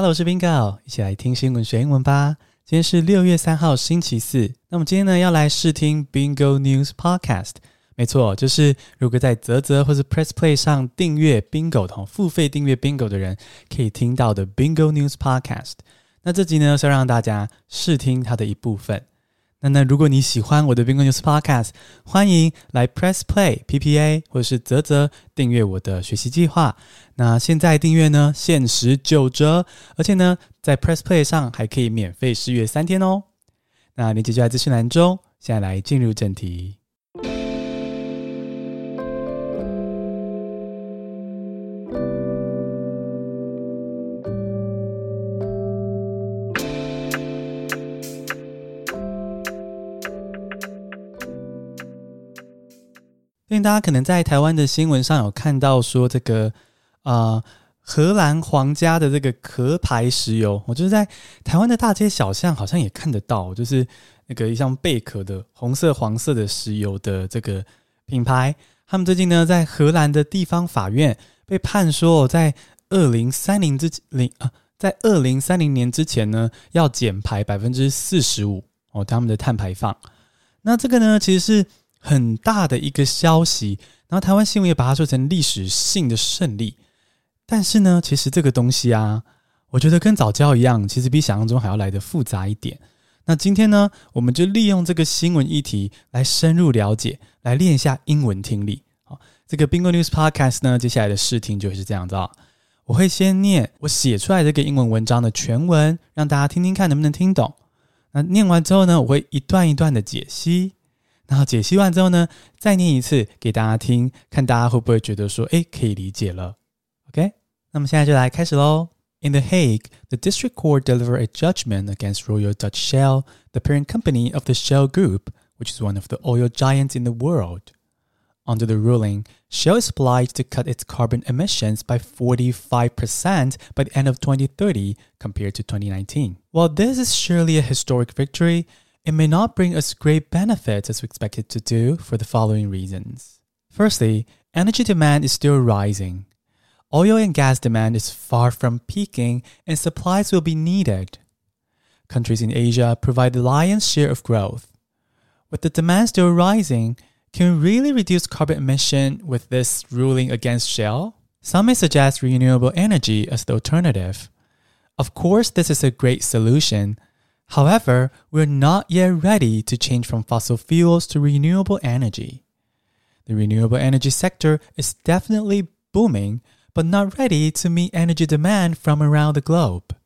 Hello，我是 Bingo，一起来听新闻学英文吧。今天是六月三号，星期四。那么今天呢，要来试听 Bingo News Podcast。没错，就是如果在泽泽或是 Press Play 上订阅 Bingo 同付费订阅 Bingo 的人，可以听到的 Bingo News Podcast。那这集呢，是要让大家试听它的一部分。那那如果你喜欢我的 Bingo News Podcast，欢迎来 Press Play P P A 或者是泽泽订阅我的学习计划。那现在订阅呢，限时九折，而且呢，在 Press Play 上还可以免费试阅三天哦。那链接就在资讯栏中。现在来进入正题。大家可能在台湾的新闻上有看到说，这个啊，荷兰皇家的这个壳牌石油，我就是在台湾的大街小巷好像也看得到，就是那个一像贝壳的红色、黄色的石油的这个品牌，他们最近呢在荷兰的地方法院被判说，在二零三零之零啊，在二零三零年之前呢要减排百分之四十五哦，他们的碳排放。那这个呢，其实是。很大的一个消息，然后台湾新闻也把它说成历史性的胜利。但是呢，其实这个东西啊，我觉得跟早教一样，其实比想象中还要来的复杂一点。那今天呢，我们就利用这个新闻议题来深入了解，来练一下英文听力。好，这个 Bingo News Podcast 呢，接下来的试听就是这样子啊。我会先念我写出来这个英文文章的全文，让大家听听看能不能听懂。那念完之后呢，我会一段一段的解析。然后解析完之后呢，再念一次给大家听，看大家会不会觉得说，哎，可以理解了。OK，那么现在就来开始喽。In The Hague, the district court delivered a judgment against Royal Dutch Shell, the parent company of the Shell Group, which is one of the oil giants in the world. Under the ruling, Shell is obliged to cut its carbon emissions by 45% by the end of 2030 compared to 2019. While this is surely a historic victory, it may not bring us great benefits as we expect it to do for the following reasons. Firstly, energy demand is still rising. Oil and gas demand is far from peaking and supplies will be needed. Countries in Asia provide the lion's share of growth. With the demand still rising, can we really reduce carbon emission with this ruling against Shell? Some may suggest renewable energy as the alternative. Of course, this is a great solution, However, we're not yet ready to change from fossil fuels to renewable energy. The renewable energy sector is definitely booming, but not ready to meet energy demand from around the globe.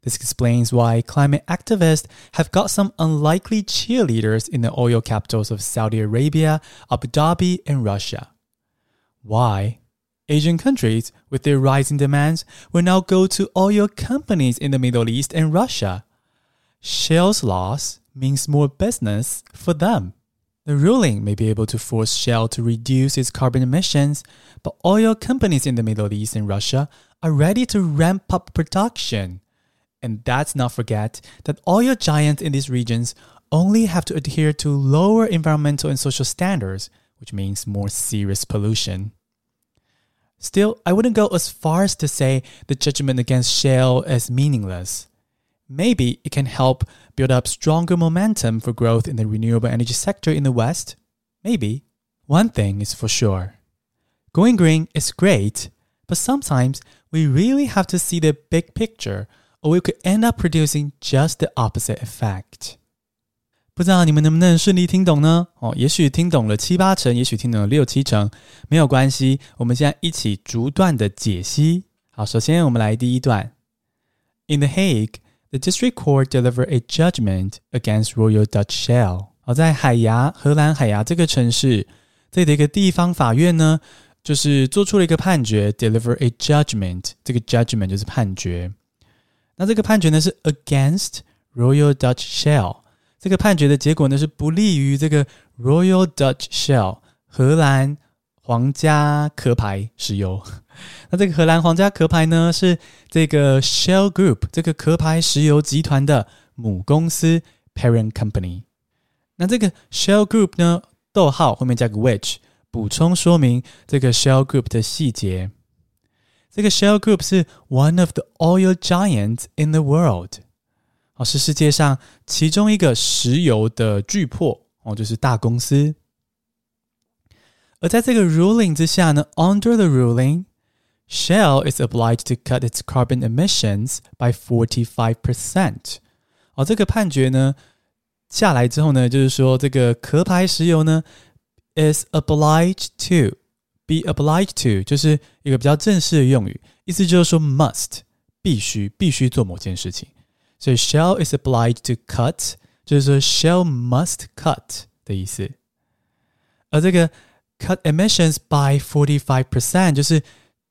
This explains why climate activists have got some unlikely cheerleaders in the oil capitals of Saudi Arabia, Abu Dhabi, and Russia. Why? Asian countries, with their rising demands, will now go to oil companies in the Middle East and Russia Shell's loss means more business for them. The ruling may be able to force Shell to reduce its carbon emissions, but oil companies in the Middle East and Russia are ready to ramp up production. And let's not forget that oil giants in these regions only have to adhere to lower environmental and social standards, which means more serious pollution. Still, I wouldn't go as far as to say the judgment against Shell is meaningless Maybe it can help build up stronger momentum for growth in the renewable energy sector in the West. Maybe. One thing is for sure going green is great, but sometimes we really have to see the big picture, or we could end up producing just the opposite effect. 不知道你们能不能顺利听懂呢？哦，也许听懂了七八成，也许听懂了六七成，没有关系。我们现在一起逐段的解析。好，首先我们来第一段。In The Hague, the district court delivered a judgment against Royal Dutch Shell。好，在海牙，荷兰海牙这个城市，这里的一个地方法院呢，就是做出了一个判决，deliver a judgment。这个 judgment 就是判决。那这个判决呢是 against Royal Dutch Shell。这个判决的结果呢是不利于这个 Royal Dutch Shell 荷兰 皇家壳牌石油。那这个荷兰皇家壳牌呢，是这个 Shell Group 这个壳牌石油集团的母公司 parent company。那这个 Shell Group 呢，逗号后面加个 which，补充说明这个 Shell Group 的细节。这个 Shell Group 是 one of the oil giants in the world，哦，是世界上其中一个石油的巨破哦，就是大公司。而在这个 ruling 之下呢，under the ruling。Shell is obliged to cut its carbon emissions by forty-five percent。哦，这个判决呢下来之后呢，就是说这个壳牌石油呢 is obliged to be obliged to，就是一个比较正式的用语，意思就是说 must 必须必须做某件事情。所以 Shell is obliged to cut，就是说 Shell must cut 的意思。而这个 cut emissions by forty-five percent，就是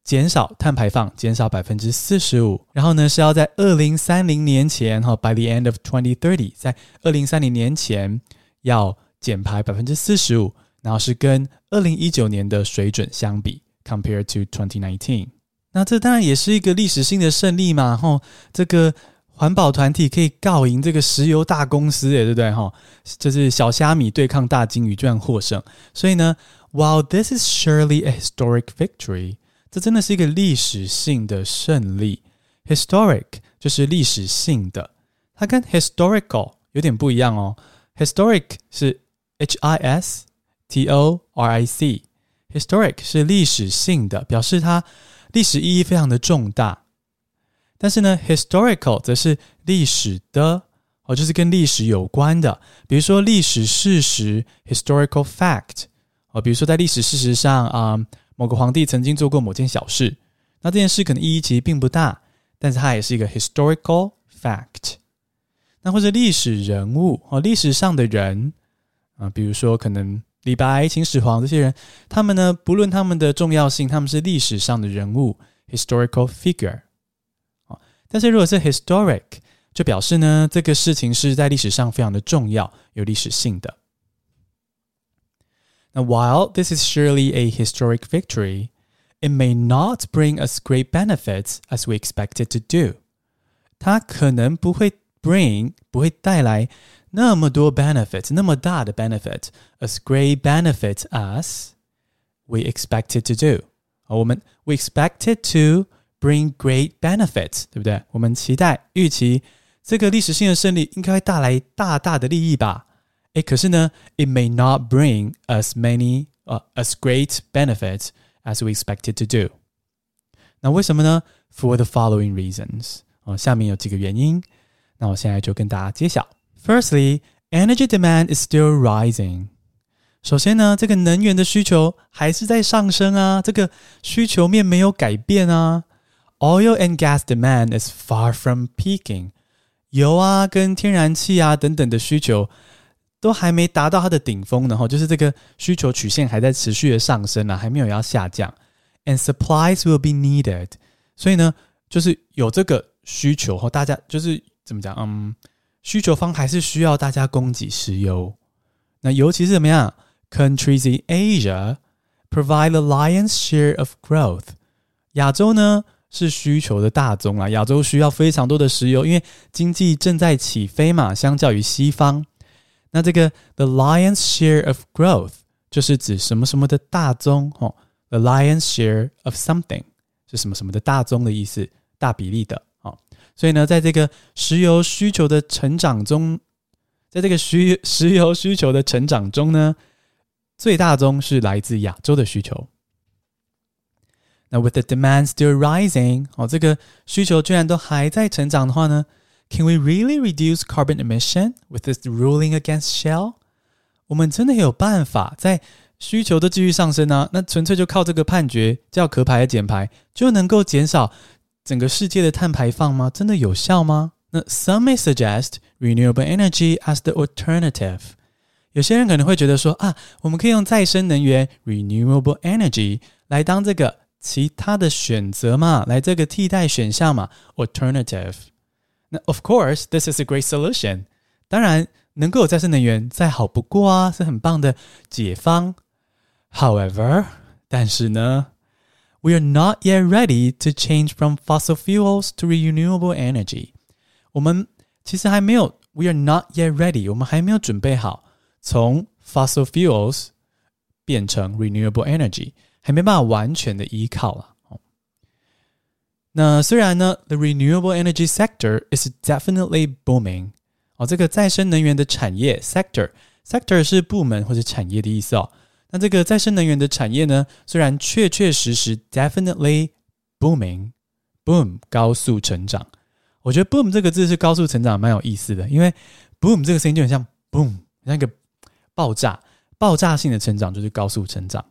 减少碳排放，减少百分之四十五。然后呢，是要在二零三零年前，哈，by the end of twenty thirty，在二零三零年前要减排百分之四十五。然后是跟二零一九年的水准相比，compared to twenty nineteen。那这当然也是一个历史性的胜利嘛，哈，这个环保团体可以告赢这个石油大公司，诶，对不对？哈，就是小虾米对抗大鲸鱼，居然获胜。所以呢，while this is surely a historic victory。这真的是一个历史性的胜利。Historic 就是历史性的，它跟 historical 有点不一样哦。Historic 是 H I S T O R I C，Historic 是历史性的，表示它历史意义非常的重大。但是呢，historical 则是历史的哦，就是跟历史有关的，比如说历史事实 （historical fact） 哦，比如说在历史事实上啊。某个皇帝曾经做过某件小事，那这件事可能意义其实并不大，但是它也是一个 historical fact。那或者历史人物哦，历史上的人啊，比如说可能李白、秦始皇这些人，他们呢，不论他们的重要性，他们是历史上的人物 historical figure。啊，但是如果是 historic，就表示呢，这个事情是在历史上非常的重要，有历史性的。Now, while this is surely a historic victory, it may not bring us great benefits as we expect it to do. 它可能不会 bring 不会带来那么多 benefits 那么大的 benefit as great benefits as we expect it to do。啊，我们 we expect it to bring great benefits，对不对？我们期待预期这个历史性的胜利应该会带来大大的利益吧。诶，可是呢，it may not bring as many 呃、uh, as great benefits as we expected to do。那为什么呢？For the following reasons 哦，下面有几个原因。那我现在就跟大家揭晓。Firstly, energy demand is still rising。首先呢，这个能源的需求还是在上升啊，这个需求面没有改变啊。 Oil and gas demand is far from peaking。油啊，跟天然气啊等等的需求都还没达到它的顶峰呢，哈，就是这个需求曲线还在持续的上升啊，还没有要下降。And supplies will be needed，所以呢，就是有这个需求和大家就是怎么讲，嗯，需求方还是需要大家供给石油。那尤其是怎么样，countries in Asia provide the lion's share of growth。亚洲呢 是需求的大宗啊，亚洲需要非常多的石油，因为经济正在起飞嘛，相较于西方。那这个 the lion's share of growth 就是指什么什么的大宗哦，the lion's share of something 是什么什么的大宗的意思，大比例的哦。所以呢，在这个石油需求的成长中，在这个需石油需求的成长中呢，最大宗是来自亚洲的需求。那 with the demand still rising 哦，这个需求居然都还在成长的话呢？Can we really reduce carbon emission with this ruling against Shell？我们真的有办法在需求都继续上升呢？那纯粹就靠这个判决叫壳牌的减排就能够减少整个世界的碳排放吗？真的有效吗？那 Some may suggest renewable energy as the alternative。有些人可能会觉得说啊，我们可以用再生能源 renewable energy 来当这个 其他的选择嘛，来这个替代选项嘛，alternative。那 of course this is a great solution。当然，能够有再生能源再好不过啊，是很棒的解方。However，但是呢，we are not yet ready to change from fossil fuels to renewable energy。我们其实还没有，we are not yet ready，我们还没有准备好从 fossil fuels 变成 renewable energy， 还没办法完全的依靠啊。那虽然呢，the renewable energy sector is definitely booming。哦，这个再生能源的产业 sector，sector 是部门或者产业的意思哦。那这个再生能源的产业呢，虽然确确实实 definitely booming，boom 高速成长。我觉得 boom 这个字是高速成长，蛮有意思的，因为 boom 这个声音就很像 boom，像一个爆炸、爆炸性的成长，就是高速成长。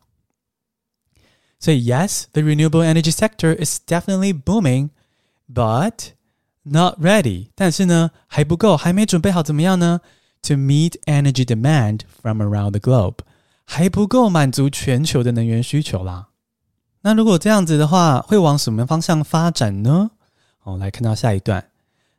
所以，yes，the renewable energy sector is definitely booming，but not ready。但是呢，还不够，还没准备好怎么样呢？To meet energy demand from around the globe，还不够满足全球的能源需求啦。那如果这样子的话，会往什么方向发展呢？哦，来看到下一段。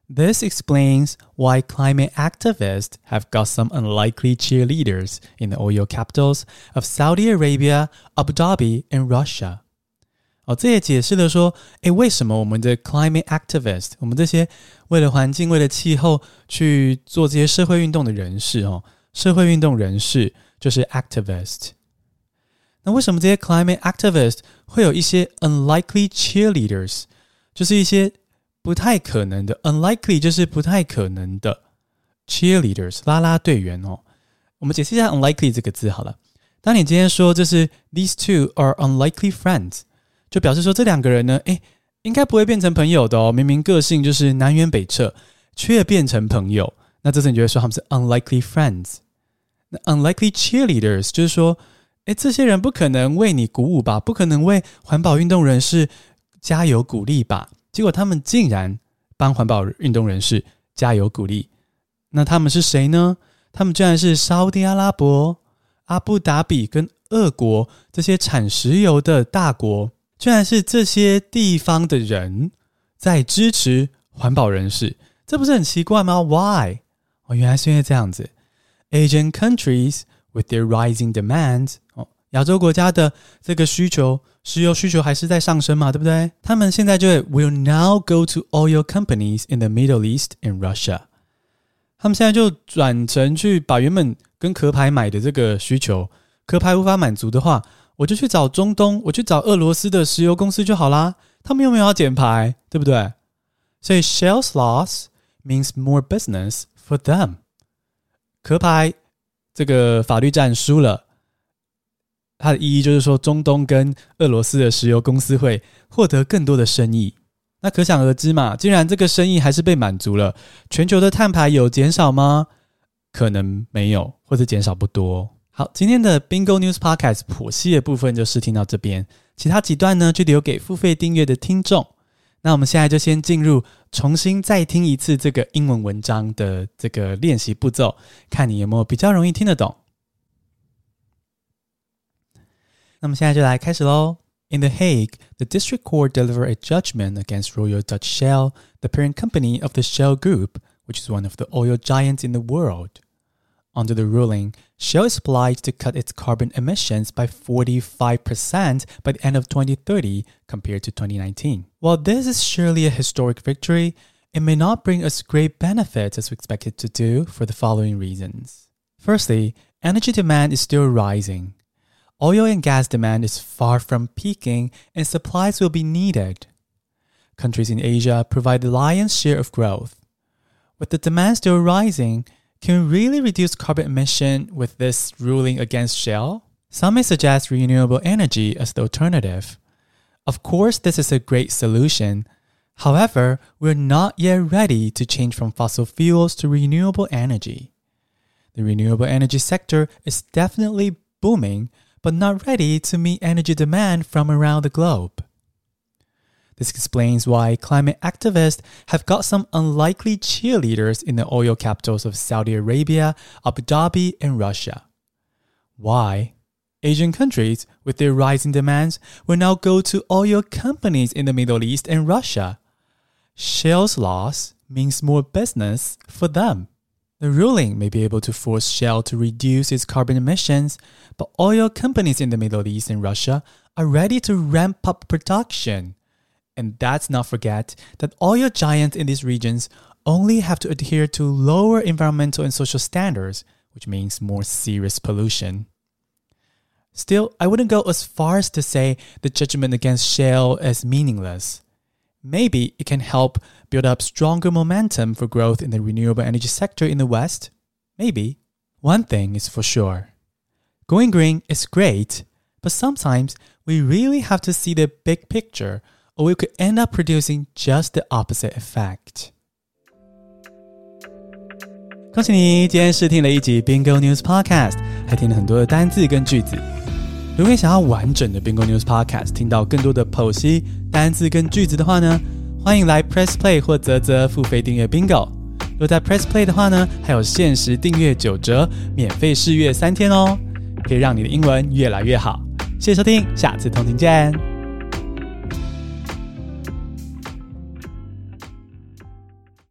This explains why climate activists have got some unlikely cheerleaders in the oil capitals of Saudi Arabia, Abu Dhabi, and Russia. 哦，这也解释了说，诶，为什么我们的 climate activist，我们这些为了环境、为了气候去做这些社会运动的人士，哦，社会运动人士就是 activist。那为什么这些 climate activist 会有一些 unlikely cheerleaders，就是一些 不太可能的，unlikely 就是不太可能的，cheerleaders 拉拉队员哦。我们解释一下 unlikely 这个字好了。当你今天说这是 these two are unlikely friends，就表示说这两个人呢，诶，应该不会变成朋友的哦。明明个性就是南辕北辙，却变成朋友，那这时你就会说他们是 unlikely friends。那 unlikely cheerleaders 就是说，诶，这些人不可能为你鼓舞吧？不可能为环保运动人士加油鼓励吧？结果他们竟然帮环保运动人士加油鼓励，那他们是谁呢？他们居然是沙地阿拉伯、阿布达比跟俄国这些产石油的大国，居然是这些地方的人在支持环保人士，这不是很奇怪吗？Why？哦，原来是因为这样子，Asian countries with their rising demands，亚洲国家的这个需求。石油需求还是在上升嘛，对不对？他们现在就 will now go to oil companies in the Middle East and Russia。他们现在就转成去把原本跟壳牌买的这个需求，壳牌无法满足的话，我就去找中东，我去找俄罗斯的石油公司就好啦。他们又没有要减排，对不对？所以 Shell's loss means more business for them。壳牌这个法律战输了。它的意义就是说，中东跟俄罗斯的石油公司会获得更多的生意。那可想而知嘛，既然这个生意还是被满足了，全球的碳排有减少吗？可能没有，或者减少不多。好，今天的 Bingo News Podcast 剖析的部分就试听到这边，其他几段呢就留给付费订阅的听众。那我们现在就先进入重新再听一次这个英文文章的这个练习步骤，看你有没有比较容易听得懂。那么现在就来开始喽。In The Hague, the district court delivered a judgment against Royal Dutch Shell, the parent company of the Shell Group, which is one of the oil giants in the world. Under the ruling, Shell is obliged to cut its carbon emissions by 45% by the end of 2030 compared to 2019. While this is surely a historic victory, it may not bring us great benefits as we expect it to do for the following reasons. Firstly, energy demand is still rising oil and gas demand is far from peaking and supplies will be needed. Countries in Asia provide the lion's share of growth. With the demand still rising, can we really reduce carbon emission with this ruling against Shell? Some may suggest renewable energy as the alternative. Of course, this is a great solution. However, we're not yet ready to change from fossil fuels to renewable energy. The renewable energy sector is definitely booming, but not ready to meet energy demand from around the globe. This explains why climate activists have got some unlikely cheerleaders in the oil capitals of Saudi Arabia, Abu Dhabi, and Russia. Why? Asian countries, with their rising demands, will now go to oil companies in the Middle East and Russia. Shell's loss means more business for them. The ruling may be able to force Shell to reduce its carbon emissions, but oil companies in the Middle East and Russia are ready to ramp up production. And let's not forget that oil giants in these regions only have to adhere to lower environmental and social standards, which means more serious pollution. Still, I wouldn't go as far as to say the judgment against Shell is meaningless maybe it can help build up stronger momentum for growth in the renewable energy sector in the West. Maybe. One thing is for sure going green is great, but sometimes we really have to see the big picture, or we could end up producing just the opposite effect. 恭喜你，今天试听了一集 Bingo News Podcast，还听了很多的单字跟句子。 如果你想要完整的 Bingo News Podcast，听到更多的剖析单字跟句子的话呢，欢迎来 Press Play 或泽泽付费订阅 Bingo。若在 Press Play 的话呢，还有限时订阅九折，免费试阅三天哦，可以让你的英文越来越好。谢谢收听，下次同听见。